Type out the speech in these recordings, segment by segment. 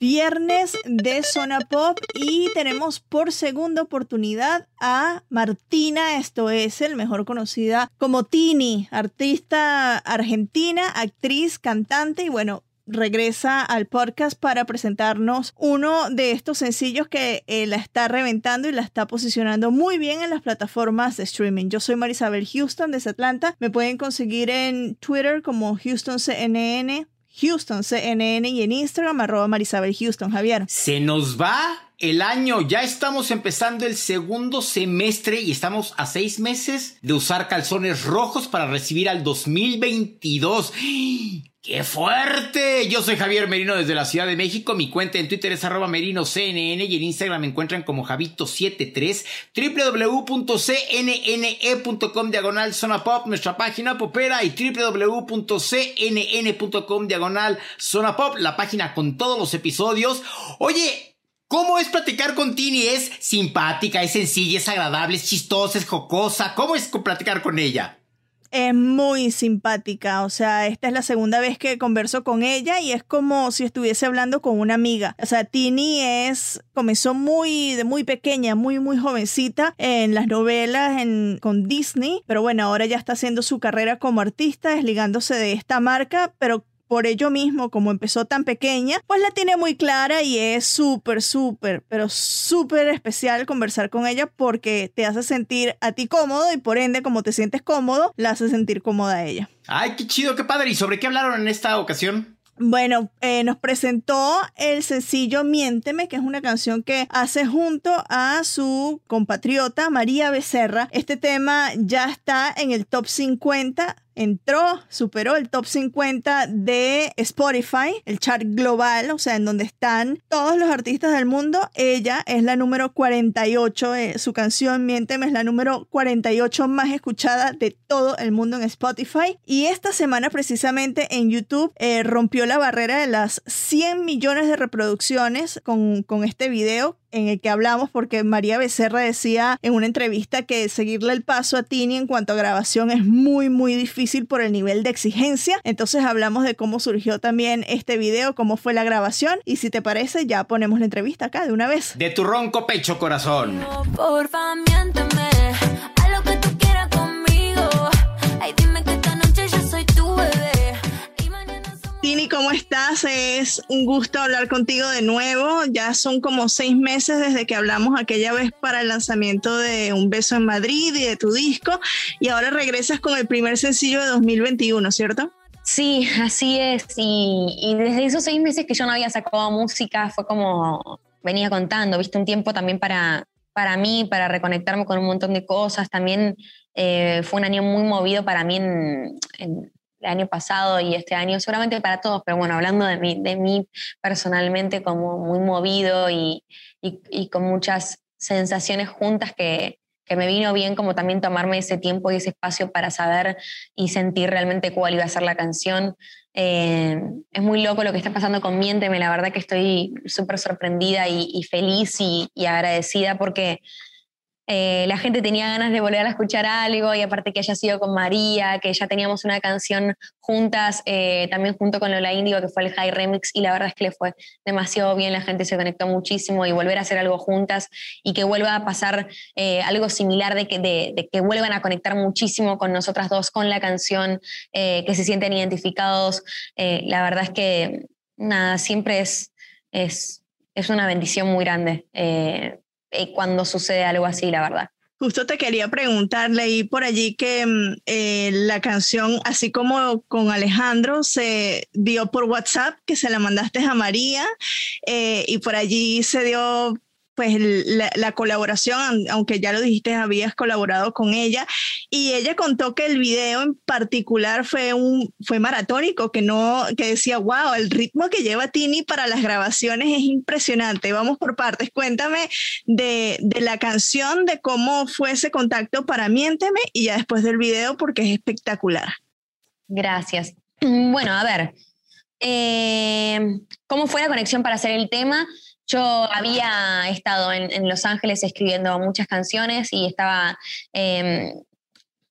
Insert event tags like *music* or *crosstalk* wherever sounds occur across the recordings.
Viernes de Zona Pop y tenemos por segunda oportunidad a Martina, esto es el mejor conocida como Tini, artista argentina, actriz, cantante y bueno, regresa al podcast para presentarnos uno de estos sencillos que eh, la está reventando y la está posicionando muy bien en las plataformas de streaming. Yo soy Marisabel Houston desde Atlanta. Me pueden conseguir en Twitter como HoustonCNN, HoustonCNN y en Instagram arroba Marisabel Houston. Javier. Se nos va el año. Ya estamos empezando el segundo semestre y estamos a seis meses de usar calzones rojos para recibir al 2022. ¡Qué fuerte! Yo soy Javier Merino desde la Ciudad de México. Mi cuenta en Twitter es arroba merinoCNN y en Instagram me encuentran como Javito73 www.cnne.com diagonal zona pop, nuestra página popera y www.cnn.com diagonal zona pop, la página con todos los episodios. Oye, ¿Cómo es platicar con Tini? ¿Es simpática, es sencilla, es agradable, es chistosa, es jocosa? ¿Cómo es platicar con ella? Es muy simpática, o sea, esta es la segunda vez que converso con ella y es como si estuviese hablando con una amiga. O sea, Tini es, comenzó muy, de muy pequeña, muy, muy jovencita en las novelas en, con Disney, pero bueno, ahora ya está haciendo su carrera como artista, desligándose de esta marca, pero por ello mismo, como empezó tan pequeña, pues la tiene muy clara y es súper, súper, pero súper especial conversar con ella porque te hace sentir a ti cómodo y por ende, como te sientes cómodo, la hace sentir cómoda a ella. Ay, qué chido, qué padre. ¿Y sobre qué hablaron en esta ocasión? Bueno, eh, nos presentó el sencillo Miénteme, que es una canción que hace junto a su compatriota María Becerra. Este tema ya está en el top 50 entró, superó el top 50 de Spotify, el chart global, o sea, en donde están todos los artistas del mundo. Ella es la número 48, eh, su canción Miénteme es la número 48 más escuchada de todo el mundo en Spotify. Y esta semana precisamente en YouTube eh, rompió la barrera de las 100 millones de reproducciones con, con este video en el que hablamos porque María Becerra decía en una entrevista que seguirle el paso a Tini en cuanto a grabación es muy muy difícil por el nivel de exigencia. Entonces hablamos de cómo surgió también este video, cómo fue la grabación y si te parece ya ponemos la entrevista acá de una vez. De tu ronco pecho corazón. Porfa, miénteme, Tini, ¿cómo estás? Es un gusto hablar contigo de nuevo. Ya son como seis meses desde que hablamos aquella vez para el lanzamiento de Un Beso en Madrid y de tu disco. Y ahora regresas con el primer sencillo de 2021, ¿cierto? Sí, así es. Y, desde esos seis meses que yo no había sacado música, fue como venía contando, viste, un tiempo también para, para mí, para reconectarme con un montón de cosas. También eh, fue un año muy movido para mí en el año pasado y este año, seguramente para todos, pero bueno, hablando de mí, de mí personalmente como muy movido y, y, y con muchas sensaciones juntas que, que me vino bien como también tomarme ese tiempo y ese espacio para saber y sentir realmente cuál iba a ser la canción. Eh, es muy loco lo que está pasando con Miénteme, la verdad que estoy súper sorprendida y, y feliz y, y agradecida porque eh, la gente tenía ganas de volver a escuchar algo y aparte que haya sido con María, que ya teníamos una canción juntas, eh, también junto con Lola Índigo, que fue el High Remix, y la verdad es que le fue demasiado bien, la gente se conectó muchísimo y volver a hacer algo juntas y que vuelva a pasar eh, algo similar, de que, de, que vuelvan a conectar muchísimo con nosotras dos, con la canción, que se sienten identificados. La verdad es que, nada, siempre es, es, es una bendición muy grande. Eh, cuando sucede algo así, la verdad. Justo te quería preguntar, leí por allí que mm, eh, la canción, así como con Alejandro, se dio por WhatsApp, que se la mandaste a María, eh, y por allí se dio pues la, la, colaboración, aunque ya lo dijiste, habías colaborado con ella y ella contó que el video en particular fue un fue maratónico, que no que decía, "Wow, el ritmo que lleva Tini para las grabaciones es impresionante." Vamos por partes. Cuéntame de, de la canción, de cómo fue ese contacto para Miénteme y ya después del video porque es espectacular. Gracias. Bueno, a ver, eh, ¿cómo fue la conexión para hacer el tema? Yo había estado en, Los Ángeles escribiendo muchas canciones y estaba eh,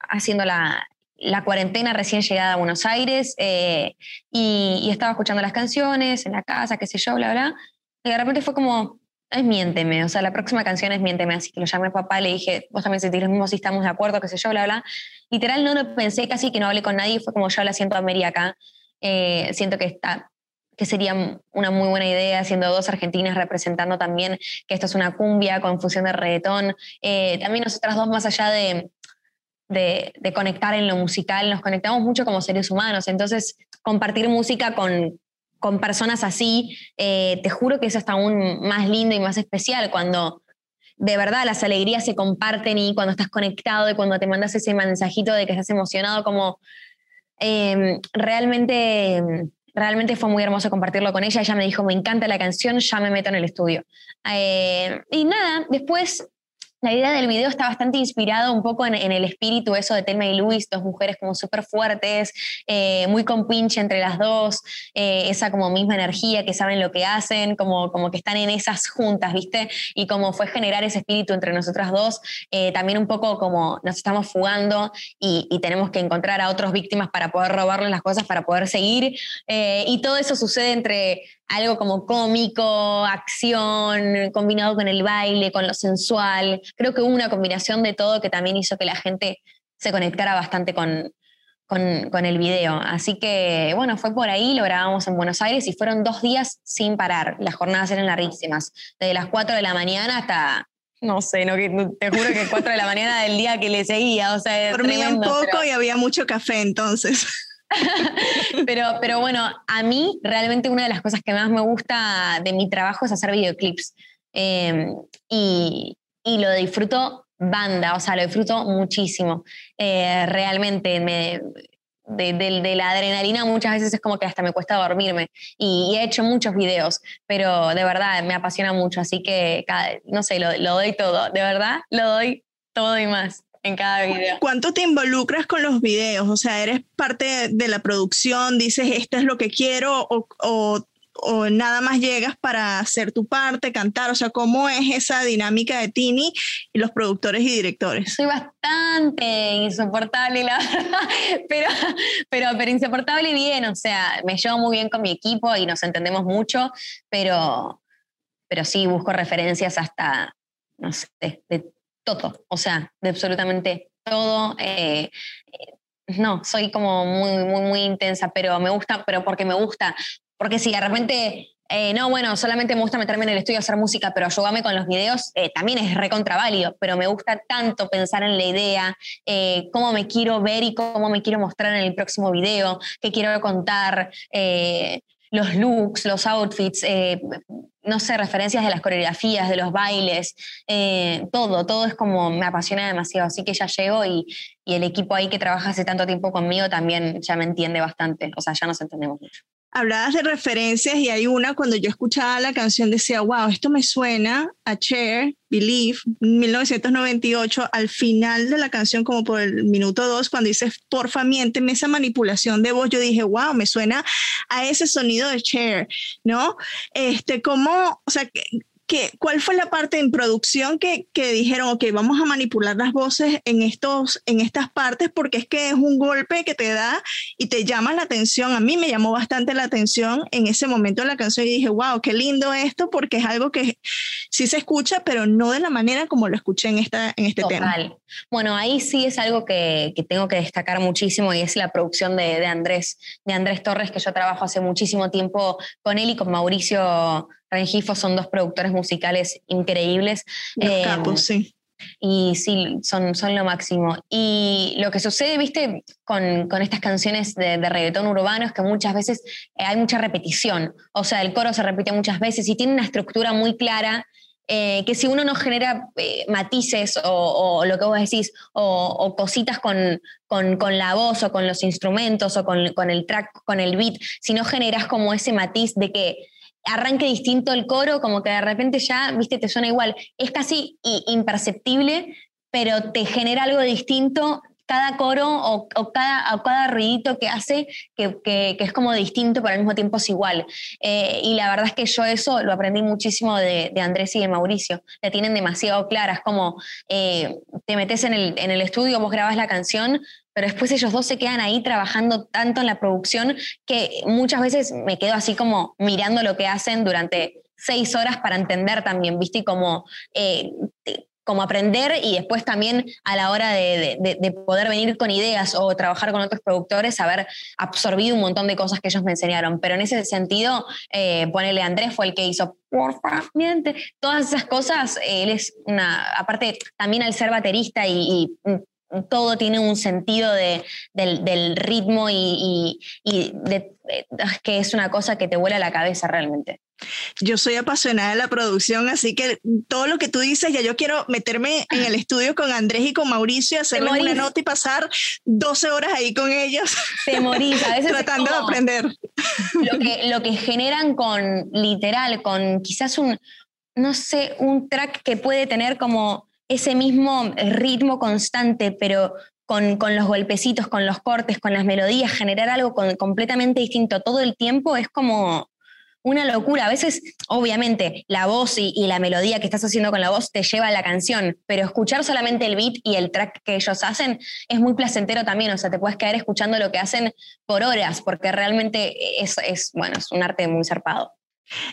haciendo la, la, cuarentena recién llegada a Buenos Aires eh, y, y, estaba escuchando las canciones en la casa, qué sé yo, bla, bla. Y de repente fue como, es Miénteme, o sea, la próxima canción es Miénteme, así que lo llamé a papá, le dije, vos también sentís lo mismo si estamos de acuerdo, qué sé yo, bla, bla. Literal no lo pensé, casi que no hablé con nadie, fue como yo la siento a Mary acá, eh, siento que está que sería una muy buena idea, siendo dos argentinas representando también que esto es una cumbia con fusión de reggaetón. Eh, también nosotras dos, más allá de, de, conectar en lo musical, nos conectamos mucho como seres humanos. Entonces, compartir música con, con personas así, eh, te juro que es hasta aún más lindo y más especial cuando de verdad las alegrías se comparten y cuando estás conectado y cuando te mandas ese mensajito de que estás emocionado, como eh, realmente realmente fue muy hermoso compartirlo con ella. Ella me dijo, me encanta la canción, ya me meto en el estudio. Eh, y nada, después la idea del video está bastante inspirado un poco en, el espíritu eso de Telma y Luis, dos mujeres como súper fuertes, eh, muy compinche entre las dos, eh, esa como misma energía, que saben lo que hacen, como, como que están en esas juntas, ¿viste? Y como fue generar ese espíritu entre nosotras dos, eh, también un poco como nos estamos fugando y, y, tenemos que encontrar a otras víctimas para poder robarles las cosas, para poder seguir. Y todo eso sucede entre algo como cómico, acción, combinado con el baile, con lo sensual. Creo que hubo una combinación de todo que también hizo que la gente se conectara bastante con, con, con, el video. Así que, bueno, fue por ahí, lo grabamos en Buenos Aires y fueron dos días sin parar. Las jornadas eran larguísimas, desde las 4 de la mañana hasta... No sé, no, te juro que 4 de la mañana del día que le seguía, o sea, dormía tremendo, un poco pero... y había mucho café entonces. *laughs* pero, pero bueno, a mí realmente una de las cosas que más me gusta de mi trabajo es hacer videoclips. Eh, y, y, lo disfruto banda, o sea, lo disfruto muchísimo. Eh, realmente me, de, de, la adrenalina muchas veces es como que hasta me cuesta dormirme. Y, he hecho muchos videos, pero de verdad me apasiona mucho, así que no sé, lo, lo doy todo, de verdad, lo doy todo y más en cada video. ¿Cuánto te involucras con los videos? O sea, ¿eres parte de la producción? ¿Dices esto es lo que quiero? ¿O, o, o nada más llegas para hacer tu parte, cantar? O sea, ¿cómo es esa dinámica de Tini y los productores y directores? Soy bastante insoportable, la verdad, *laughs* pero, pero, pero insoportable bien. O sea, me llevo muy bien con mi equipo y nos entendemos mucho, pero, pero sí busco referencias hasta, no sé, de todo, o sea, de absolutamente todo. Eh, no, soy como muy, muy, muy intensa, pero me gusta, pero porque me gusta. Porque si de repente, eh, no, bueno, solamente me gusta meterme en el estudio a hacer música, pero ayúdame con los videos, eh, también es recontraválido, pero me gusta tanto pensar en la idea, eh, cómo me quiero ver y cómo me quiero mostrar en el próximo video, qué quiero contar, los looks, los outfits, no sé, referencias de las coreografías, de los bailes, eh, todo, todo es como me apasiona demasiado. Así que ya llego y, y, el equipo ahí que trabaja hace tanto tiempo conmigo también ya me entiende bastante, o sea, ya nos entendemos mucho. Hablabas de referencias y hay una cuando yo escuchaba la canción decía, wow, esto me suena a Cher, Believe, 1998, al final de la canción, como por el minuto dos, cuando dices, porfa, miénteme esa manipulación de voz, yo dije, wow, me suena a ese sonido de Cher, ¿no? Este, ¿cómo, o sea, ¿Qué, ¿Cuál fue la parte en producción que, que, dijeron, ok, vamos a manipular las voces en, estos, en estas partes porque es que es un golpe que te da y te llama la atención? A mí me llamó bastante la atención en ese momento de la canción y dije, wow, qué lindo esto porque es algo que sí se escucha, pero no de la manera como lo escuché en, esta, en este Total. tema. Bueno, ahí sí es algo que, que, tengo que destacar muchísimo y es la producción de, de, Andrés, de Andrés Torres, que yo trabajo hace muchísimo tiempo con él y con Mauricio Rengifo son dos productores musicales increíbles. Los eh, capos, sí. Y sí, son, son lo máximo. Y lo que sucede, viste, con, con estas canciones de, de, reggaetón urbano es que muchas veces eh, hay mucha repetición. O sea, el coro se repite muchas veces y tiene una estructura muy clara eh, que si uno no genera eh, matices o, o lo que vos decís, o, o cositas con, con, con la voz o con los instrumentos o con, con el track, con el beat, si no generas como ese matiz de que arranque distinto el coro, como que de repente ya, viste, te suena igual. Es casi imperceptible, pero te genera algo distinto cada coro o, cada, o cada ruidito que hace, que, que- es como distinto, pero al mismo tiempo es igual. Eh, y la verdad es que yo eso lo aprendí muchísimo de, de Andrés y de Mauricio. La tienen demasiado clara. Es como eh, te metes en el, en el estudio, vos grabas la canción, pero después ellos dos se quedan ahí trabajando tanto en la producción que muchas veces me quedo así como mirando lo que hacen durante seis horas para entender también, ¿viste? Y como, eh, aprender y después también a la hora de, de- de- de poder venir con ideas o trabajar con otros productores, haber absorbido un montón de cosas que ellos me enseñaron. Pero en ese sentido, eh, ponele Andrés fue el que hizo, porfa, miente. Todas esas cosas, eh, él es una, aparte también al ser baterista y, todo tiene un sentido de, del, del ritmo y, y- y de- eh, que es una cosa que te vuela la cabeza realmente. Yo soy apasionada de la producción, así que todo lo que tú dices, ya yo quiero meterme en el estudio con Andrés y con Mauricio, hacerles una nota y pasar 12 horas ahí con ellos, Te morís, a veces *laughs* es tratando de aprender. lo que, lo que generan con, literal, con quizás un, no sé, un track que puede tener como ese mismo ritmo constante, pero con, con los golpecitos, con los cortes, con las melodías, generar algo completamente distinto todo el tiempo es como una locura. A veces, obviamente, la voz y, y la melodía que estás haciendo con la voz te lleva a la canción, pero escuchar solamente el beat y el track que ellos hacen es muy placentero también. O sea, te puedes quedar escuchando lo que hacen por horas, porque realmente es, es bueno, es un arte muy zarpado.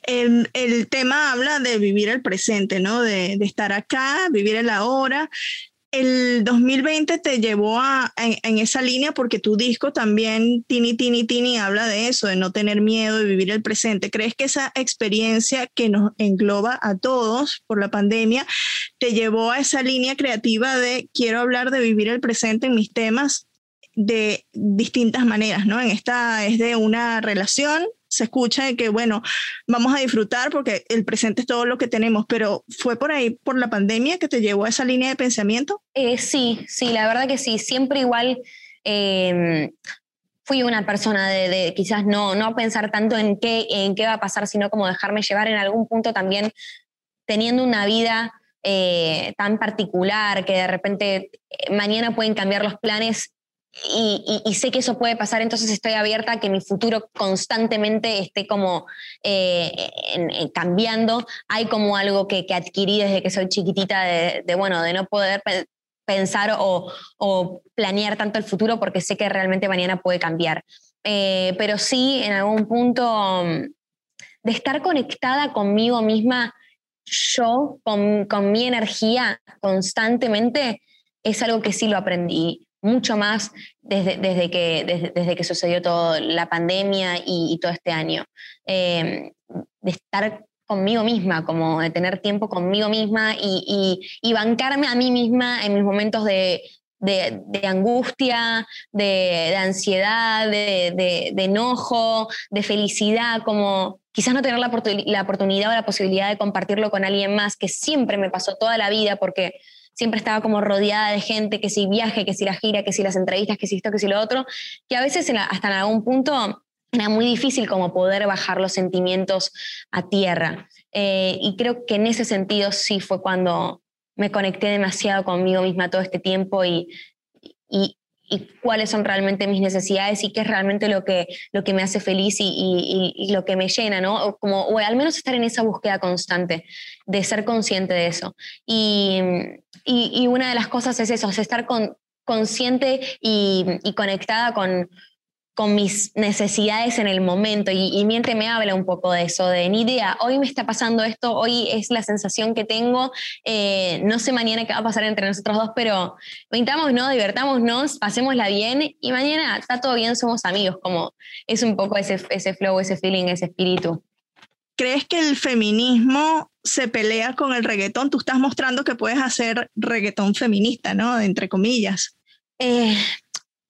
El, el tema habla de vivir el presente, ¿no? De, de estar acá, vivir el ahora. El 2020 te llevó a, en, en esa línea porque tu disco también, Tini, Tini, Tini, habla de eso, de no tener miedo, de vivir el presente. ¿Crees que esa experiencia que nos engloba a todos por la pandemia te llevó a esa línea creativa de quiero hablar de vivir el presente en mis temas de distintas maneras, ¿no? En esta es de una relación, se escucha de que, bueno, vamos a disfrutar porque el presente es todo lo que tenemos, pero ¿fue por ahí, por la pandemia, que te llevó a esa línea de pensamiento? Eh, sí, sí, la verdad que sí. Siempre igual eh, fui una persona de, de quizás no, no pensar tanto en qué, en qué va a pasar, sino como dejarme llevar en algún punto también teniendo una vida eh, tan particular que de repente eh, mañana pueden cambiar los planes y, y- y sé que eso puede pasar, entonces estoy abierta a que mi futuro constantemente esté como eh, en- en cambiando. Hay como algo que, que adquirí desde que soy chiquitita de, de, bueno, de no poder pe- pensar o, o planear tanto el futuro porque sé que realmente mañana puede cambiar. Eh, pero sí, en algún punto, mm, de estar conectada conmigo misma, yo, con, con mi energía constantemente, es algo que sí lo aprendí mucho más desde, desde, que, desde, que sucedió toda la pandemia y, y todo este año. Eh, de estar conmigo misma, como de tener tiempo conmigo misma y, y- bancarme a mí misma en mis momentos de, de- angustia, de, de ansiedad, de enojo, de felicidad, como quizás no tener la, oportun- la oportunidad o la posibilidad de compartirlo con alguien más, que siempre me pasó toda la vida porque siempre estaba como rodeada de gente, que si viaje, que si la gira, que si las entrevistas, que si esto, que si lo otro, que a veces hasta en algún punto era muy difícil como poder bajar los sentimientos a tierra. Eh, y creo que en ese sentido sí fue cuando me conecté demasiado conmigo misma todo este tiempo y, y cuáles son realmente mis necesidades y qué es realmente lo que, lo que me hace feliz y, lo que me llena, ¿no? O, como, o al menos estar en esa búsqueda constante de ser consciente de eso. Y, y- y una de las cosas es eso, es estar con- consciente y, y conectada con, con mis necesidades en el momento. Y, y Miente me habla un poco de eso, de ni idea, hoy me está pasando esto, hoy es la sensación que tengo, eh, no sé mañana qué va a pasar entre nosotros dos, pero pintámonos, divertámonos, pasémosla bien y mañana está todo bien, somos amigos, como es un poco ese, ese flow, ese feeling, ese espíritu. ¿Crees que el feminismo se pelea con el reggaetón? Tú estás mostrando que puedes hacer reggaetón feminista, ¿no? Entre comillas. Eh,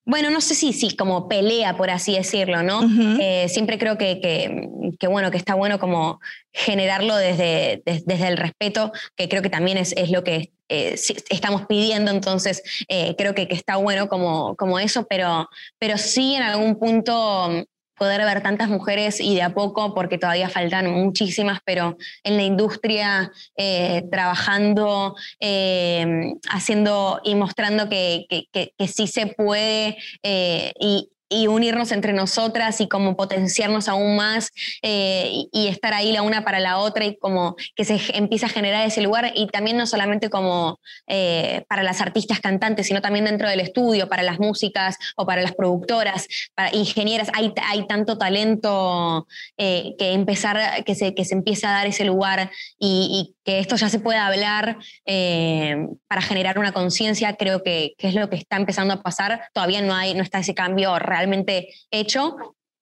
bueno, no sé si, si como pelea, por así decirlo, ¿no? Eh, siempre creo que, que, que, bueno, que está bueno como generarlo desde, des- desde el respeto, que creo que también es, es lo que eh, estamos pidiendo, entonces eh, creo que, que está bueno como, como eso, pero, pero sí en algún punto poder ver tantas mujeres y de a poco, porque todavía faltan muchísimas, pero en la industria eh, trabajando, eh, haciendo y mostrando que, que- que- sí se puede eh, y, y unirnos entre nosotras y como potenciarnos aún más eh, y, estar ahí la una para la otra y como que se empieza a generar ese lugar y también no solamente como eh, para las artistas cantantes, sino también dentro del estudio, para las músicas o para las productoras, para ingenieras, hay, hay tanto talento eh, que empezar, que se, que se empieza a dar ese lugar y, que esto ya se pueda hablar para generar una conciencia, creo que, que es lo que está empezando a pasar. Todavía no, hay, no está ese cambio realmente hecho.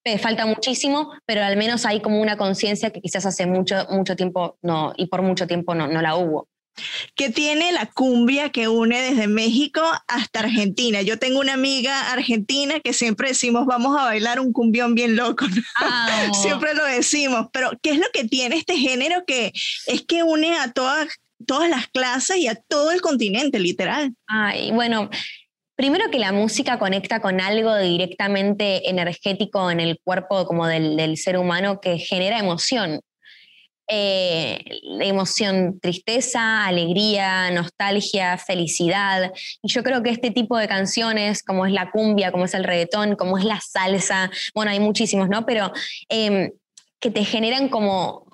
eh, falta muchísimo, pero al menos hay como una conciencia que quizás hace mucho, mucho tiempo no, y por mucho tiempo no, no la hubo. que tiene la cumbia que une desde México hasta Argentina. Yo tengo una amiga argentina que siempre decimos vamos a bailar un cumbión bien loco. ¿no? *laughs* Amo. Siempre lo decimos, pero ¿qué es lo que tiene este género que es que une a todas, todas las clases y a todo el continente, literal? Ay, bueno, primero que la música conecta con algo directamente energético en el cuerpo como del, del ser humano que genera emoción. Eh, emoción, tristeza, alegría, nostalgia, felicidad. Y yo creo que este tipo de canciones, como es la cumbia, como es el reggaetón, como es la salsa, bueno, hay muchísimos, ¿no? Pero eh, que te generan como,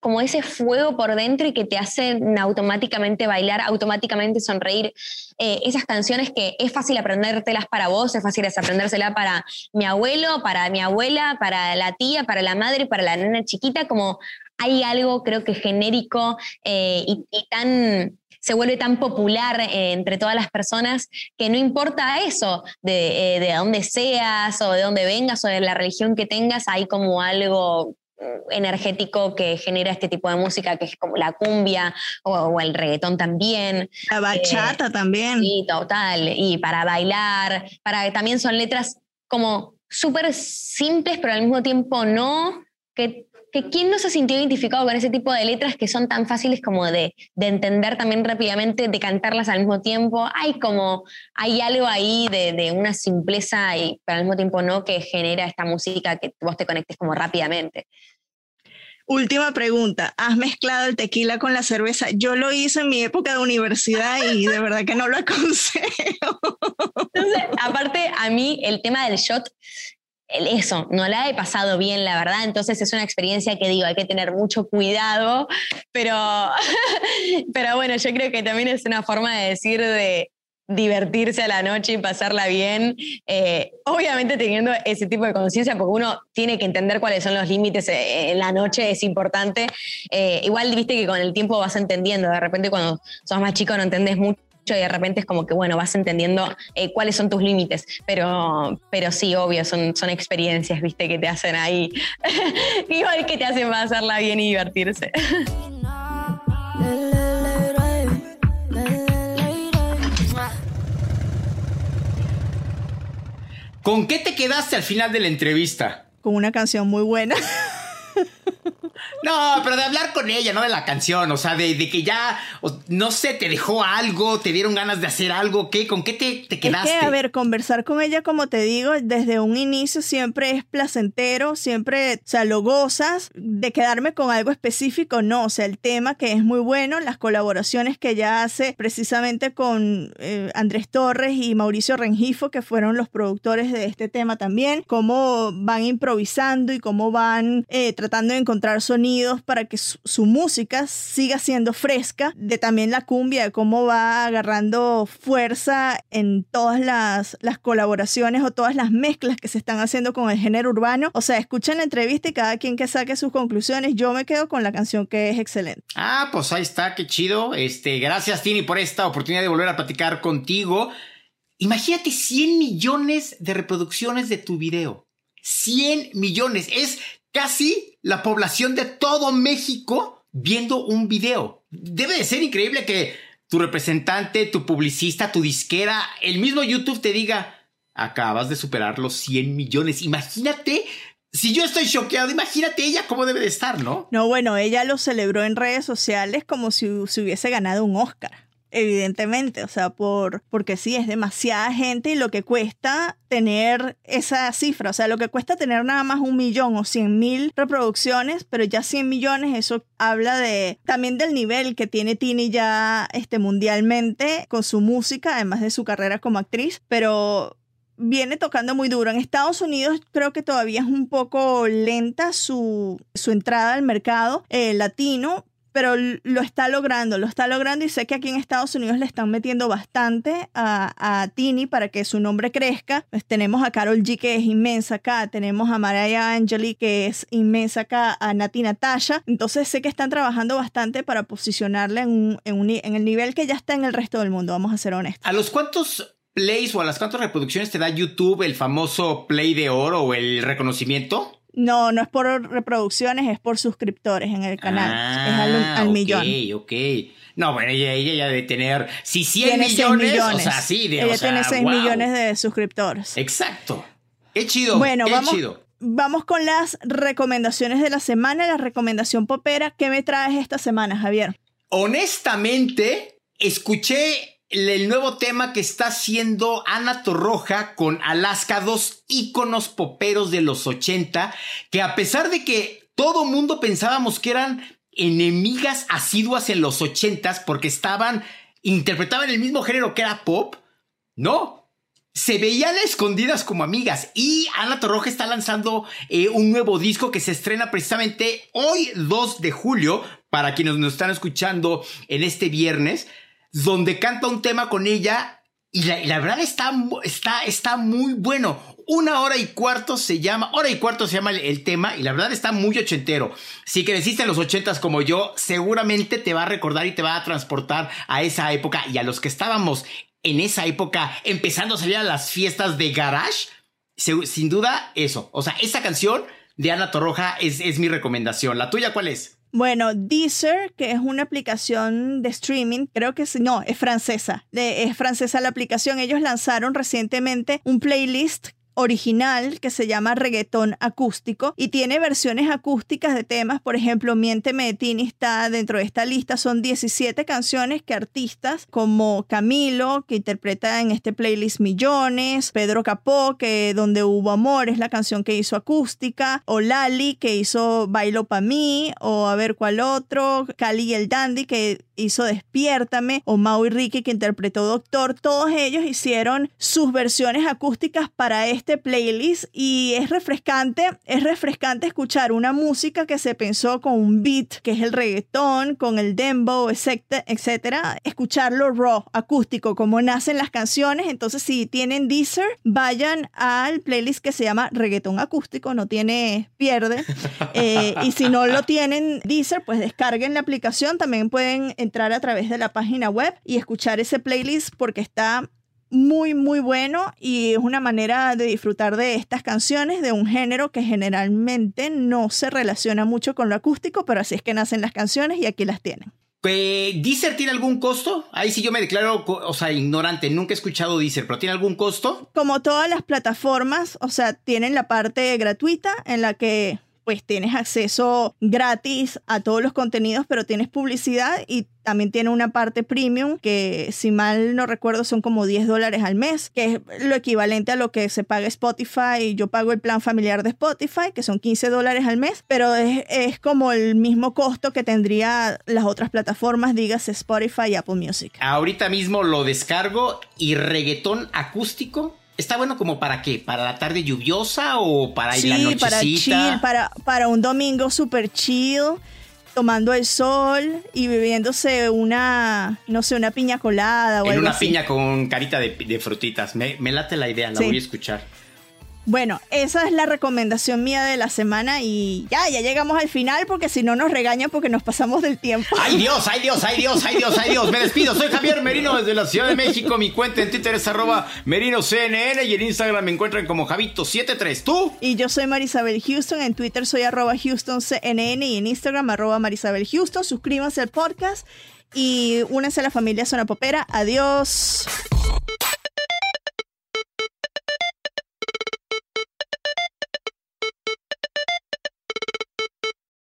como ese fuego por dentro y que te hacen automáticamente bailar, automáticamente sonreír. Eh, esas canciones que es fácil aprendértelas para vos, es fácil aprendérsela para mi abuelo, para mi abuela, para la tía, para la madre, para la nena chiquita, como hay algo creo que genérico eh, y, tan se vuelve tan popular eh, entre todas las personas que no importa eso, de, eh, de dónde seas o de dónde vengas o de la religión que tengas, hay como algo energético que genera este tipo de música, que es como la cumbia o, o el reggaetón también. La bachata también. Sí, total. Y para bailar, para también son letras como súper simples, pero al mismo tiempo no, que, que quién no se sintió identificado con ese tipo de letras que son tan fáciles como de, de entender también rápidamente, de cantarlas al mismo tiempo. Hay como, hay algo ahí de, de una simpleza y pero al mismo tiempo no que genera esta música que vos te conectes como rápidamente. Última pregunta, ¿has mezclado el tequila con la cerveza? Yo lo hice en mi época de universidad y de verdad que no lo *laughs* aconsejo. Entonces, aparte, a mí el tema del shot, eso, no la he pasado bien, la verdad. Entonces es una experiencia que digo, hay que tener mucho cuidado, pero, *laughs* pero bueno, yo creo que también es una forma de decir de divertirse a la noche y pasarla bien, eh, obviamente teniendo ese tipo de conciencia, porque uno tiene que entender cuáles son los límites eh, en la noche, es importante. Eh, igual, viste que con el tiempo vas entendiendo, de repente cuando sos más chico no entendés mucho y de repente es como que, bueno, vas entendiendo eh, cuáles son tus límites, pero, pero sí, obvio, son, son experiencias, viste, que te hacen ahí, *laughs* igual que te hacen pasarla bien y divertirse. *laughs* ¿Con qué te quedaste al final de la entrevista? Con una canción muy buena. *laughs* No, pero de hablar con ella, no de la canción, o sea, de, de que ya, o- no sé, te dejó algo, te dieron ganas de hacer algo, ¿qué? ¿Con qué te, te quedaste? Es que, a ver, conversar con ella, como te digo, desde un inicio siempre es placentero, siempre, o sea, lo gozas. De quedarme con algo específico, no. O sea, el tema que es muy bueno, las colaboraciones que ella hace precisamente con eh, Andrés Torres y Mauricio Rengifo, que fueron los productores de este tema también, cómo van improvisando y cómo van eh, tratando de encontrar sonidos para que su, música siga siendo fresca, de también la cumbia, de cómo va agarrando fuerza en todas las, las colaboraciones o todas las mezclas que se están haciendo con el género urbano. O sea, escuchen la entrevista y cada quien que saque sus conclusiones. Yo me quedo con la canción que es excelente. Ah, pues ahí está, qué chido. Este, gracias, Tini, por esta oportunidad de volver a platicar contigo. Imagínate 100 millones de reproducciones de tu video. 100 millones. Es casi la población de todo México viendo un video. Debe de ser increíble que tu representante, tu publicista, tu disquera, el mismo YouTube te diga, acabas de superar los 100 millones. Imagínate, si yo estoy choqueado, imagínate ella cómo debe de estar, ¿no? No, bueno, ella lo celebró en redes sociales como si se hubiese ganado un Oscar. Evidentemente, o sea, por, porque sí, es demasiada gente y lo que cuesta tener esa cifra, o sea, lo que cuesta tener nada más un millón o cien mil reproducciones, pero ya 100 millones, eso habla de también del nivel que tiene Tini ya este, mundialmente con su música, además de su carrera como actriz, pero viene tocando muy duro. En Estados Unidos creo que todavía es un poco lenta su, su entrada al mercado eh, latino, pero lo está logrando, lo está logrando y sé que aquí en Estados Unidos le están metiendo bastante a, a Tini para que su nombre crezca. Pues tenemos a Carol G que es inmensa acá, tenemos a Mariah Angeli que es inmensa acá, a Nati Natasha. Entonces sé que están trabajando bastante para posicionarla en, un, en, un, en el nivel que ya está en el resto del mundo, vamos a ser honestos. ¿A los cuántos plays o a las cuántas reproducciones te da YouTube el famoso play de oro o el reconocimiento? No, no es por reproducciones, es por suscriptores en el canal. es al, al ok, millón. ok. No, bueno, ella, ella ya debe tener, si 100 Tiene seis millones, o sea, sí, de, Ella o sea, tiene 6 wow. millones de suscriptores. Exacto. Qué chido, Bueno, qué vamos, chido. vamos con las recomendaciones de la semana. La recomendación popera. ¿Qué me traes esta semana, Javier? Honestamente, escuché el, nuevo tema que está haciendo Ana Torroja con Alaska, dos íconos poperos de los 80, que a pesar de que todo mundo pensábamos que eran enemigas asiduas en los 80 porque estaban, interpretaban el mismo género que era pop, no, se veían escondidas como amigas. Y Ana Torroja está lanzando eh, un nuevo disco que se estrena precisamente hoy, 2 de julio, para quienes nos están escuchando en este viernes, donde canta un tema con ella. Y la, la verdad está, está, está muy bueno. Una hora y cuarto se llama, hora y cuarto se llama el, tema, y la verdad está muy ochentero. Si creciste en los ochentas como yo, seguramente te va a recordar y te va a transportar a esa época y a los que estábamos en esa época empezando a salir a las fiestas de garage, sin duda eso. O sea, esa canción de Ana Torroja es, es mi recomendación. ¿La tuya cuál es? Bueno, Deezer, que es una aplicación de streaming, creo que no, es francesa. Es francesa la aplicación. Ellos lanzaron recientemente un playlist original que se llama reggaetón acústico y tiene versiones acústicas de temas, por ejemplo, Miénteme de Tini está dentro de esta lista, son 17 canciones que artistas como Camilo, que interpreta en este playlist Millones, Pedro Capó, que Donde Hubo Amor es la canción que hizo acústica, o Lali, que hizo Bailo Pa' mí, o a ver cuál otro, Cali y el Dandy, que hizo Despiértame, o Mau y Ricky, que interpretó Doctor, todos ellos hicieron sus versiones acústicas para este playlist y es refrescante, es refrescante escuchar una música que se pensó con un beat, que es el reggaetón, con el dembow, etcétera, etcétera, escucharlo raw, acústico, como nacen las canciones, entonces si tienen Deezer, vayan al playlist que se llama reggaetón acústico, no tiene pierde, *laughs* Eh, y si no lo tienen Deezer, pues descarguen la aplicación, también pueden entrar a través de la página web y escuchar ese playlist porque está muy muy bueno y es una manera de disfrutar de estas canciones de un género que generalmente no se relaciona mucho con lo acústico, pero así es que nacen las canciones y aquí las tienen. Eh, ¿Deezer tiene algún costo? Ahí sí yo me declaro, o sea, ignorante. Nunca he escuchado Deezer, pero ¿tiene algún costo? Como todas las plataformas, o sea, tienen la parte gratuita en la que pues tienes acceso gratis a todos los contenidos, pero tienes publicidad y también tiene una parte premium que si mal no recuerdo son como 10 dólares al mes, que es lo equivalente a lo que se paga Spotify. Yo pago el plan familiar de Spotify, que son 15 dólares al mes, pero es, es como el mismo costo que tendría las otras plataformas, dígase Spotify y Apple Music. Ahorita mismo lo descargo y reggaetón acústico. ¿Está bueno como para qué? ¿Para la tarde lluviosa o para la Sí, nochecita? para chill, para, para un domingo super chill, tomando el sol y bebiéndose una, no sé, una piña colada o En algo una así. piña con carita de, de frutitas. Me, me late la idea, la Sí. voy a escuchar. Bueno, esa es la recomendación mía de la semana y ya, ya llegamos al final porque si no nos regañan porque nos pasamos del tiempo. ¡Ay Dios, ay Dios, ay Dios, ay Dios, ay Dios! Me despido, soy Javier Merino desde la Ciudad de México. Mi cuenta en Twitter es arroba merinoCNN y en Instagram me encuentran como Javito73. ¿Tú? Y yo soy Marisabel Houston, en Twitter soy arroba HoustonCNN y en Instagram arroba Marisabel Houston. Suscríbanse al podcast y únanse a la familia Zona Popera. Adiós.